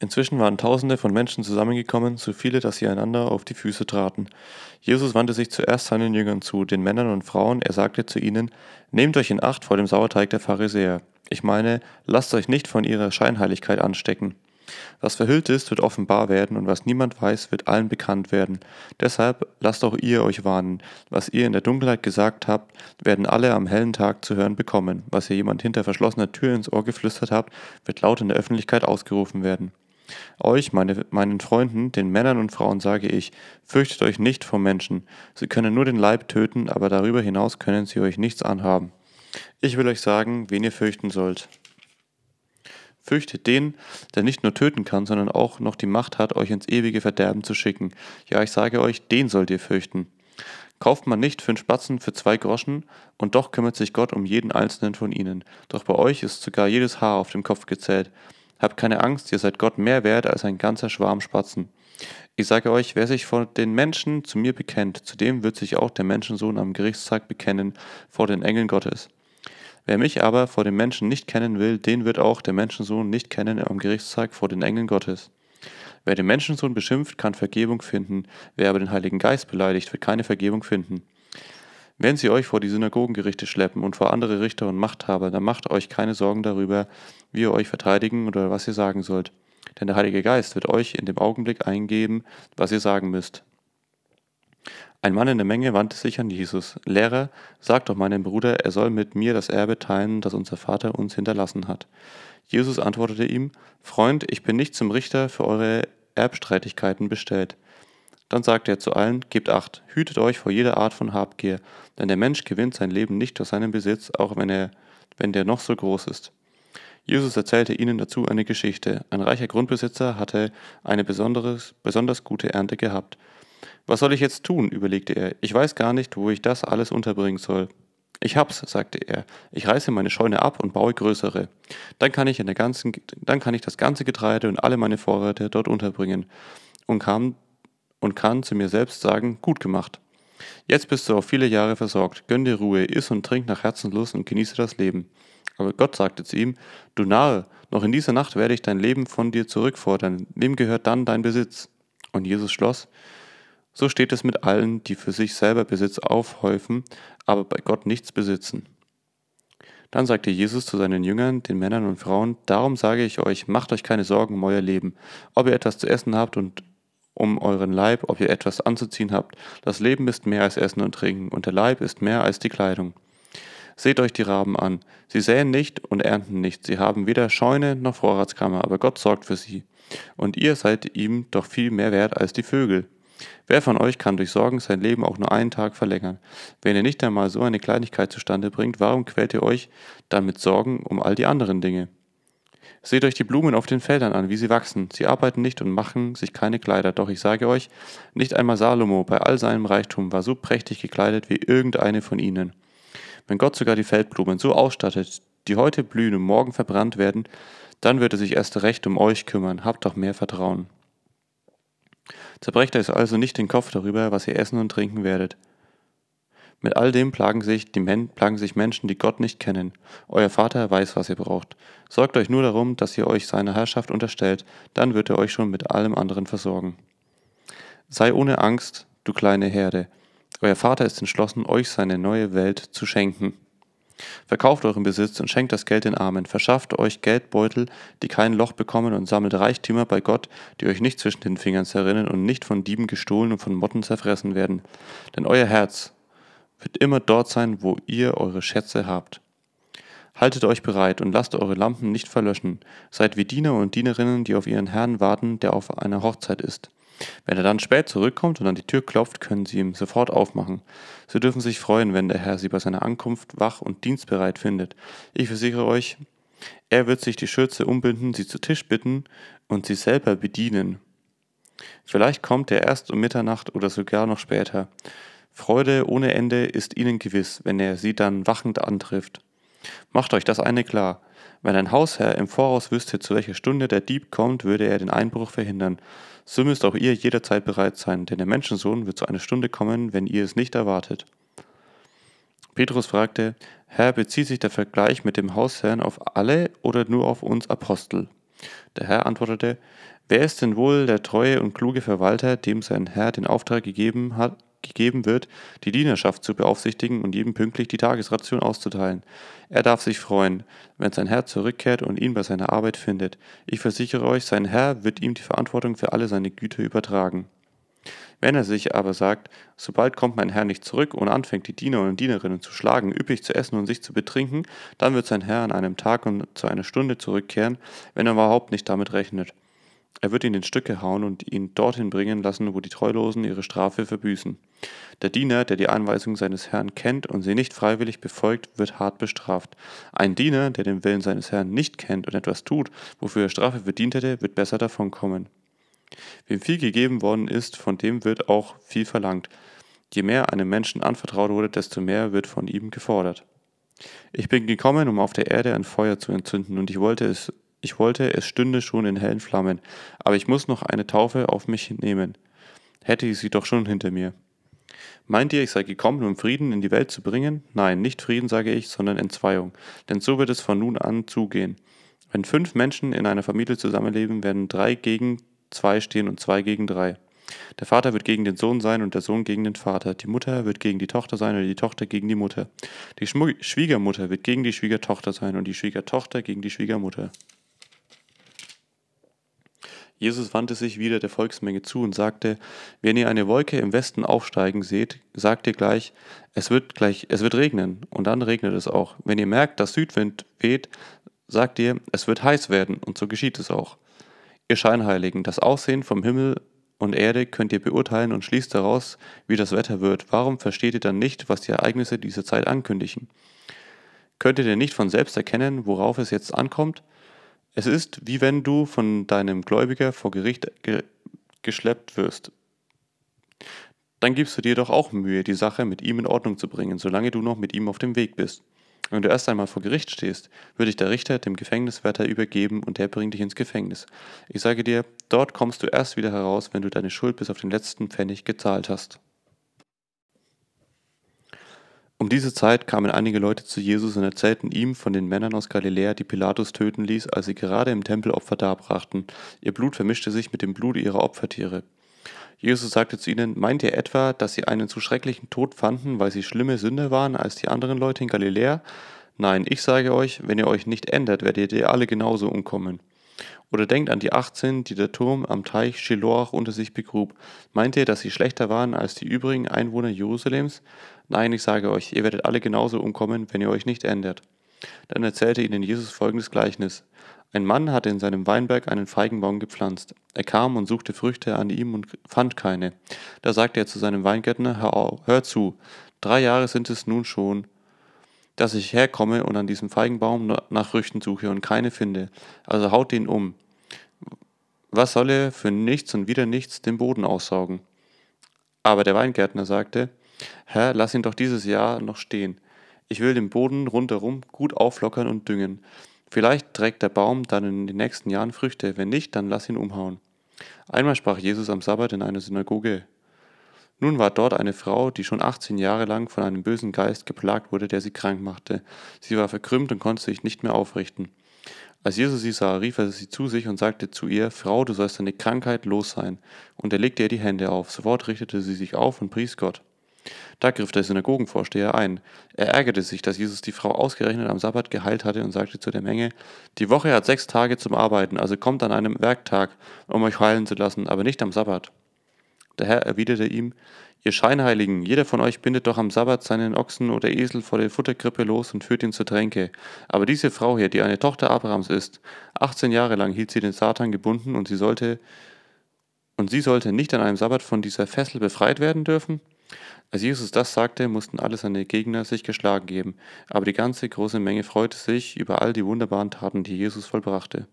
Inzwischen waren Tausende von Menschen zusammengekommen, so viele, dass sie einander auf die Füße traten. Jesus wandte sich zuerst seinen Jüngern zu, den Männern und Frauen, er sagte zu ihnen, Nehmt euch in Acht vor dem Sauerteig der Pharisäer. Ich meine, lasst euch nicht von ihrer Scheinheiligkeit anstecken. Was verhüllt ist, wird offenbar werden, und was niemand weiß, wird allen bekannt werden. Deshalb lasst auch ihr euch warnen. Was ihr in der Dunkelheit gesagt habt, werden alle am hellen Tag zu hören bekommen. Was ihr jemand hinter verschlossener Tür ins Ohr geflüstert habt, wird laut in der Öffentlichkeit ausgerufen werden. Euch, meine, meinen Freunden, den Männern und Frauen sage ich, fürchtet euch nicht vor Menschen. Sie können nur den Leib töten, aber darüber hinaus können sie euch nichts anhaben. Ich will euch sagen, wen ihr fürchten sollt. Fürchtet den, der nicht nur töten kann, sondern auch noch die Macht hat, euch ins ewige Verderben zu schicken. Ja, ich sage euch, den sollt ihr fürchten. Kauft man nicht fünf Spatzen für zwei Groschen, und doch kümmert sich Gott um jeden einzelnen von ihnen. Doch bei euch ist sogar jedes Haar auf dem Kopf gezählt. Habt keine Angst, ihr seid Gott mehr wert als ein ganzer Schwarm Spatzen. Ich sage euch, wer sich vor den Menschen zu mir bekennt, zu dem wird sich auch der Menschensohn am Gerichtstag bekennen vor den Engeln Gottes. Wer mich aber vor den Menschen nicht kennen will, den wird auch der Menschensohn nicht kennen am Gerichtstag vor den Engeln Gottes. Wer den Menschensohn beschimpft, kann Vergebung finden, wer aber den Heiligen Geist beleidigt, wird keine Vergebung finden. Wenn sie euch vor die Synagogengerichte schleppen und vor andere Richter und Machthaber, dann macht euch keine Sorgen darüber, wie ihr euch verteidigen oder was ihr sagen sollt. Denn der Heilige Geist wird euch in dem Augenblick eingeben, was ihr sagen müsst. Ein Mann in der Menge wandte sich an Jesus. Lehrer, sag doch meinem Bruder, er soll mit mir das Erbe teilen, das unser Vater uns hinterlassen hat. Jesus antwortete ihm, Freund, ich bin nicht zum Richter für eure Erbstreitigkeiten bestellt. Dann sagte er zu allen, Gebt acht, hütet euch vor jeder Art von Habgier, denn der Mensch gewinnt sein Leben nicht durch seinen Besitz, auch wenn er, wenn der noch so groß ist. Jesus erzählte ihnen dazu eine Geschichte. Ein reicher Grundbesitzer hatte eine besonderes, besonders gute Ernte gehabt. Was soll ich jetzt tun? überlegte er. Ich weiß gar nicht, wo ich das alles unterbringen soll. Ich hab's, sagte er. Ich reiße meine Scheune ab und baue größere. Dann kann ich in der ganzen, dann kann ich das ganze Getreide und alle meine Vorräte dort unterbringen. Und kam und kann zu mir selbst sagen, gut gemacht. Jetzt bist du auf viele Jahre versorgt, gönn dir Ruhe, iss und trink nach Herzenslust und genieße das Leben. Aber Gott sagte zu ihm, du Narr, noch in dieser Nacht werde ich dein Leben von dir zurückfordern, wem gehört dann dein Besitz? Und Jesus schloss, so steht es mit allen, die für sich selber Besitz aufhäufen, aber bei Gott nichts besitzen. Dann sagte Jesus zu seinen Jüngern, den Männern und Frauen, darum sage ich euch, macht euch keine Sorgen um euer Leben, ob ihr etwas zu essen habt und um euren Leib, ob ihr etwas anzuziehen habt. Das Leben ist mehr als Essen und Trinken, und der Leib ist mehr als die Kleidung. Seht euch die Raben an. Sie säen nicht und ernten nicht. Sie haben weder Scheune noch Vorratskammer, aber Gott sorgt für sie. Und ihr seid ihm doch viel mehr wert als die Vögel. Wer von euch kann durch Sorgen sein Leben auch nur einen Tag verlängern? Wenn ihr nicht einmal so eine Kleinigkeit zustande bringt, warum quält ihr euch dann mit Sorgen um all die anderen Dinge? Seht euch die Blumen auf den Feldern an, wie sie wachsen. Sie arbeiten nicht und machen sich keine Kleider. Doch ich sage euch, nicht einmal Salomo bei all seinem Reichtum war so prächtig gekleidet wie irgendeine von ihnen. Wenn Gott sogar die Feldblumen so ausstattet, die heute blühen und morgen verbrannt werden, dann wird er sich erst recht um euch kümmern. Habt doch mehr Vertrauen. Zerbrecht euch also nicht den Kopf darüber, was ihr essen und trinken werdet. Mit all dem plagen sich, plagen sich Menschen, die Gott nicht kennen. Euer Vater weiß, was ihr braucht. Sorgt euch nur darum, dass ihr euch seiner Herrschaft unterstellt, dann wird er euch schon mit allem anderen versorgen. Sei ohne Angst, du kleine Herde. Euer Vater ist entschlossen, euch seine neue Welt zu schenken. Verkauft euren Besitz und schenkt das Geld den Armen. Verschafft euch Geldbeutel, die kein Loch bekommen, und sammelt Reichtümer bei Gott, die euch nicht zwischen den Fingern zerrinnen und nicht von Dieben gestohlen und von Motten zerfressen werden. Denn euer Herz, wird immer dort sein, wo ihr eure Schätze habt. Haltet euch bereit und lasst eure Lampen nicht verlöschen. Seid wie Diener und Dienerinnen, die auf ihren Herrn warten, der auf einer Hochzeit ist. Wenn er dann spät zurückkommt und an die Tür klopft, können sie ihm sofort aufmachen. Sie dürfen sich freuen, wenn der Herr sie bei seiner Ankunft wach und dienstbereit findet. Ich versichere euch, er wird sich die Schürze umbinden, sie zu Tisch bitten und sie selber bedienen. Vielleicht kommt er erst um Mitternacht oder sogar noch später. Freude ohne Ende ist ihnen gewiss, wenn er sie dann wachend antrifft. Macht euch das eine klar. Wenn ein Hausherr im Voraus wüsste, zu welcher Stunde der Dieb kommt, würde er den Einbruch verhindern. So müsst auch ihr jederzeit bereit sein, denn der Menschensohn wird zu einer Stunde kommen, wenn ihr es nicht erwartet. Petrus fragte, Herr, bezieht sich der Vergleich mit dem Hausherrn auf alle oder nur auf uns Apostel? Der Herr antwortete, Wer ist denn wohl der treue und kluge Verwalter, dem sein Herr den Auftrag gegeben hat, gegeben wird, die Dienerschaft zu beaufsichtigen und jedem pünktlich die Tagesration auszuteilen. Er darf sich freuen, wenn sein Herr zurückkehrt und ihn bei seiner Arbeit findet. Ich versichere euch, sein Herr wird ihm die Verantwortung für alle seine Güter übertragen. Wenn er sich aber sagt, sobald kommt mein Herr nicht zurück und anfängt, die Diener und Dienerinnen zu schlagen, üppig zu essen und sich zu betrinken, dann wird sein Herr an einem Tag und zu einer Stunde zurückkehren, wenn er überhaupt nicht damit rechnet. Er wird ihn in Stücke hauen und ihn dorthin bringen lassen, wo die Treulosen ihre Strafe verbüßen. Der Diener, der die Anweisungen seines Herrn kennt und sie nicht freiwillig befolgt, wird hart bestraft. Ein Diener, der den Willen seines Herrn nicht kennt und etwas tut, wofür er Strafe verdient hätte, wird besser davonkommen. Wem viel gegeben worden ist, von dem wird auch viel verlangt. Je mehr einem Menschen anvertraut wurde, desto mehr wird von ihm gefordert. Ich bin gekommen, um auf der Erde ein Feuer zu entzünden, und ich wollte es ich wollte, es stünde schon in hellen Flammen, aber ich muss noch eine Taufe auf mich nehmen. Hätte ich sie doch schon hinter mir. Meint ihr, ich sei gekommen, um Frieden in die Welt zu bringen? Nein, nicht Frieden sage ich, sondern Entzweiung. Denn so wird es von nun an zugehen. Wenn fünf Menschen in einer Familie zusammenleben, werden drei gegen zwei stehen und zwei gegen drei. Der Vater wird gegen den Sohn sein und der Sohn gegen den Vater. Die Mutter wird gegen die Tochter sein und die Tochter gegen die Mutter. Die Schwiegermutter wird gegen die Schwiegertochter sein und die Schwiegertochter gegen die Schwiegermutter. Jesus wandte sich wieder der Volksmenge zu und sagte, wenn ihr eine Wolke im Westen aufsteigen seht, sagt ihr gleich, es wird gleich, es wird regnen, und dann regnet es auch. Wenn ihr merkt, dass Südwind weht, sagt ihr, es wird heiß werden, und so geschieht es auch. Ihr Scheinheiligen, das Aussehen vom Himmel und Erde könnt ihr beurteilen und schließt daraus, wie das Wetter wird. Warum versteht ihr dann nicht, was die Ereignisse dieser Zeit ankündigen? Könnt ihr nicht von selbst erkennen, worauf es jetzt ankommt? Es ist, wie wenn du von deinem Gläubiger vor Gericht ge geschleppt wirst. Dann gibst du dir doch auch Mühe, die Sache mit ihm in Ordnung zu bringen, solange du noch mit ihm auf dem Weg bist. Wenn du erst einmal vor Gericht stehst, wird dich der Richter dem Gefängniswärter übergeben und der bringt dich ins Gefängnis. Ich sage dir, dort kommst du erst wieder heraus, wenn du deine Schuld bis auf den letzten Pfennig gezahlt hast. Um diese Zeit kamen einige Leute zu Jesus und erzählten ihm von den Männern aus Galiläa, die Pilatus töten ließ, als sie gerade im Tempel Opfer darbrachten. Ihr Blut vermischte sich mit dem Blut ihrer Opfertiere. Jesus sagte zu ihnen, meint ihr etwa, dass sie einen zu schrecklichen Tod fanden, weil sie schlimme Sünder waren als die anderen Leute in Galiläa? Nein, ich sage euch, wenn ihr euch nicht ändert, werdet ihr alle genauso umkommen. Oder denkt an die 18, die der Turm am Teich Shiloach unter sich begrub. Meint ihr, dass sie schlechter waren als die übrigen Einwohner Jerusalems? Nein, ich sage euch, ihr werdet alle genauso umkommen, wenn ihr euch nicht ändert. Dann erzählte ihnen Jesus folgendes Gleichnis. Ein Mann hatte in seinem Weinberg einen Feigenbaum gepflanzt. Er kam und suchte Früchte an ihm und fand keine. Da sagte er zu seinem Weingärtner, hör, hör zu, drei Jahre sind es nun schon, dass ich herkomme und an diesem Feigenbaum nach Früchten suche und keine finde. Also haut ihn um. Was soll er für nichts und wieder nichts den Boden aussaugen? Aber der Weingärtner sagte, Herr, lass ihn doch dieses Jahr noch stehen. Ich will den Boden rundherum gut auflockern und düngen. Vielleicht trägt der Baum dann in den nächsten Jahren Früchte, wenn nicht, dann lass ihn umhauen. Einmal sprach Jesus am Sabbat in einer Synagoge. Nun war dort eine Frau, die schon 18 Jahre lang von einem bösen Geist geplagt wurde, der sie krank machte. Sie war verkrümmt und konnte sich nicht mehr aufrichten. Als Jesus sie sah, rief er sie zu sich und sagte zu ihr, Frau, du sollst deine Krankheit los sein. Und er legte ihr die Hände auf. Sofort richtete sie sich auf und pries Gott. Da griff der Synagogenvorsteher ein. Er ärgerte sich, dass Jesus die Frau ausgerechnet am Sabbat geheilt hatte und sagte zu der Menge, die Woche hat sechs Tage zum Arbeiten, also kommt an einem Werktag, um euch heilen zu lassen, aber nicht am Sabbat. Der Herr erwiderte ihm, Ihr Scheinheiligen, jeder von euch bindet doch am Sabbat seinen Ochsen oder Esel vor der Futterkrippe los und führt ihn zur Tränke. Aber diese Frau hier, die eine Tochter Abrahams ist, 18 Jahre lang hielt sie den Satan gebunden und sie sollte und sie sollte nicht an einem Sabbat von dieser Fessel befreit werden dürfen? Als Jesus das sagte, mussten alle seine Gegner sich geschlagen geben, aber die ganze große Menge freute sich über all die wunderbaren Taten, die Jesus vollbrachte.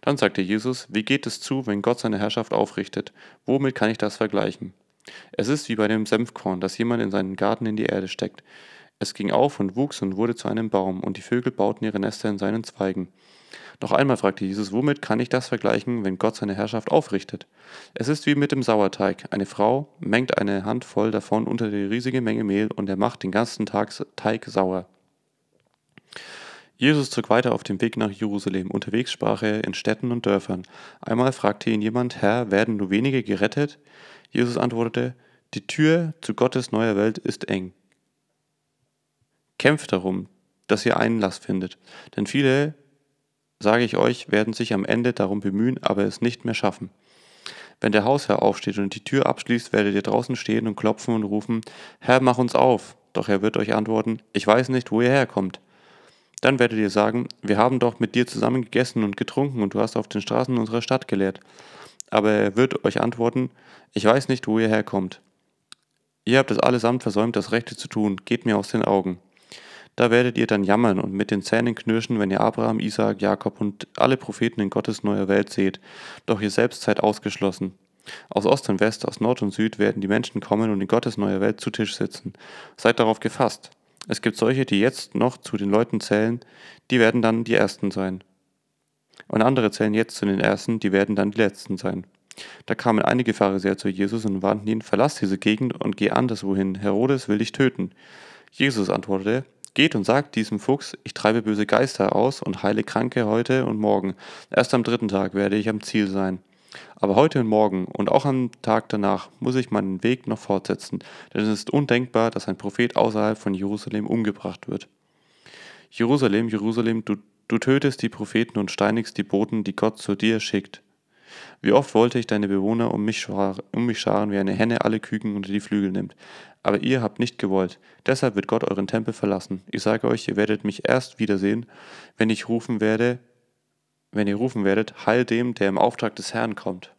Dann sagte Jesus, wie geht es zu, wenn Gott seine Herrschaft aufrichtet? Womit kann ich das vergleichen? Es ist wie bei dem Senfkorn, das jemand in seinen Garten in die Erde steckt. Es ging auf und wuchs und wurde zu einem Baum, und die Vögel bauten ihre Nester in seinen Zweigen. Noch einmal fragte Jesus, womit kann ich das vergleichen, wenn Gott seine Herrschaft aufrichtet? Es ist wie mit dem Sauerteig. Eine Frau mengt eine Handvoll davon unter die riesige Menge Mehl und er macht den ganzen Tag Teig sauer. Jesus zog weiter auf dem Weg nach Jerusalem. Unterwegs sprach er in Städten und Dörfern. Einmal fragte ihn jemand, Herr, werden nur wenige gerettet? Jesus antwortete, die Tür zu Gottes neuer Welt ist eng. Kämpft darum, dass ihr Einlass findet, denn viele, sage ich euch, werden sich am Ende darum bemühen, aber es nicht mehr schaffen. Wenn der Hausherr aufsteht und die Tür abschließt, werdet ihr draußen stehen und klopfen und rufen, Herr, mach uns auf. Doch er wird euch antworten, ich weiß nicht, wo ihr herkommt. Dann werdet ihr sagen, wir haben doch mit dir zusammen gegessen und getrunken und du hast auf den Straßen unserer Stadt gelehrt. Aber er wird euch antworten, ich weiß nicht, wo ihr herkommt. Ihr habt es allesamt versäumt, das Rechte zu tun, geht mir aus den Augen. Da werdet ihr dann jammern und mit den Zähnen knirschen, wenn ihr Abraham, Isaak, Jakob und alle Propheten in Gottes neuer Welt seht. Doch ihr selbst seid ausgeschlossen. Aus Ost und West, aus Nord und Süd werden die Menschen kommen und in Gottes neuer Welt zu Tisch sitzen. Seid darauf gefasst. Es gibt solche, die jetzt noch zu den Leuten zählen, die werden dann die Ersten sein. Und andere zählen jetzt zu den Ersten, die werden dann die Letzten sein. Da kamen einige Pharisäer zu Jesus und warnten ihn, verlass diese Gegend und geh anderswohin, Herodes will dich töten. Jesus antwortete, geht und sagt diesem Fuchs, ich treibe böse Geister aus und heile Kranke heute und morgen. Erst am dritten Tag werde ich am Ziel sein. Aber heute und morgen und auch am Tag danach muss ich meinen Weg noch fortsetzen, denn es ist undenkbar, dass ein Prophet außerhalb von Jerusalem umgebracht wird. Jerusalem, Jerusalem, du, du tötest die Propheten und steinigst die Boten, die Gott zu dir schickt. Wie oft wollte ich deine Bewohner um mich, um mich scharen, wie eine Henne alle Küken unter die Flügel nimmt. Aber ihr habt nicht gewollt. Deshalb wird Gott euren Tempel verlassen. Ich sage euch, ihr werdet mich erst wiedersehen, wenn ich rufen werde, wenn ihr rufen werdet, Heil dem, der im Auftrag des Herrn kommt.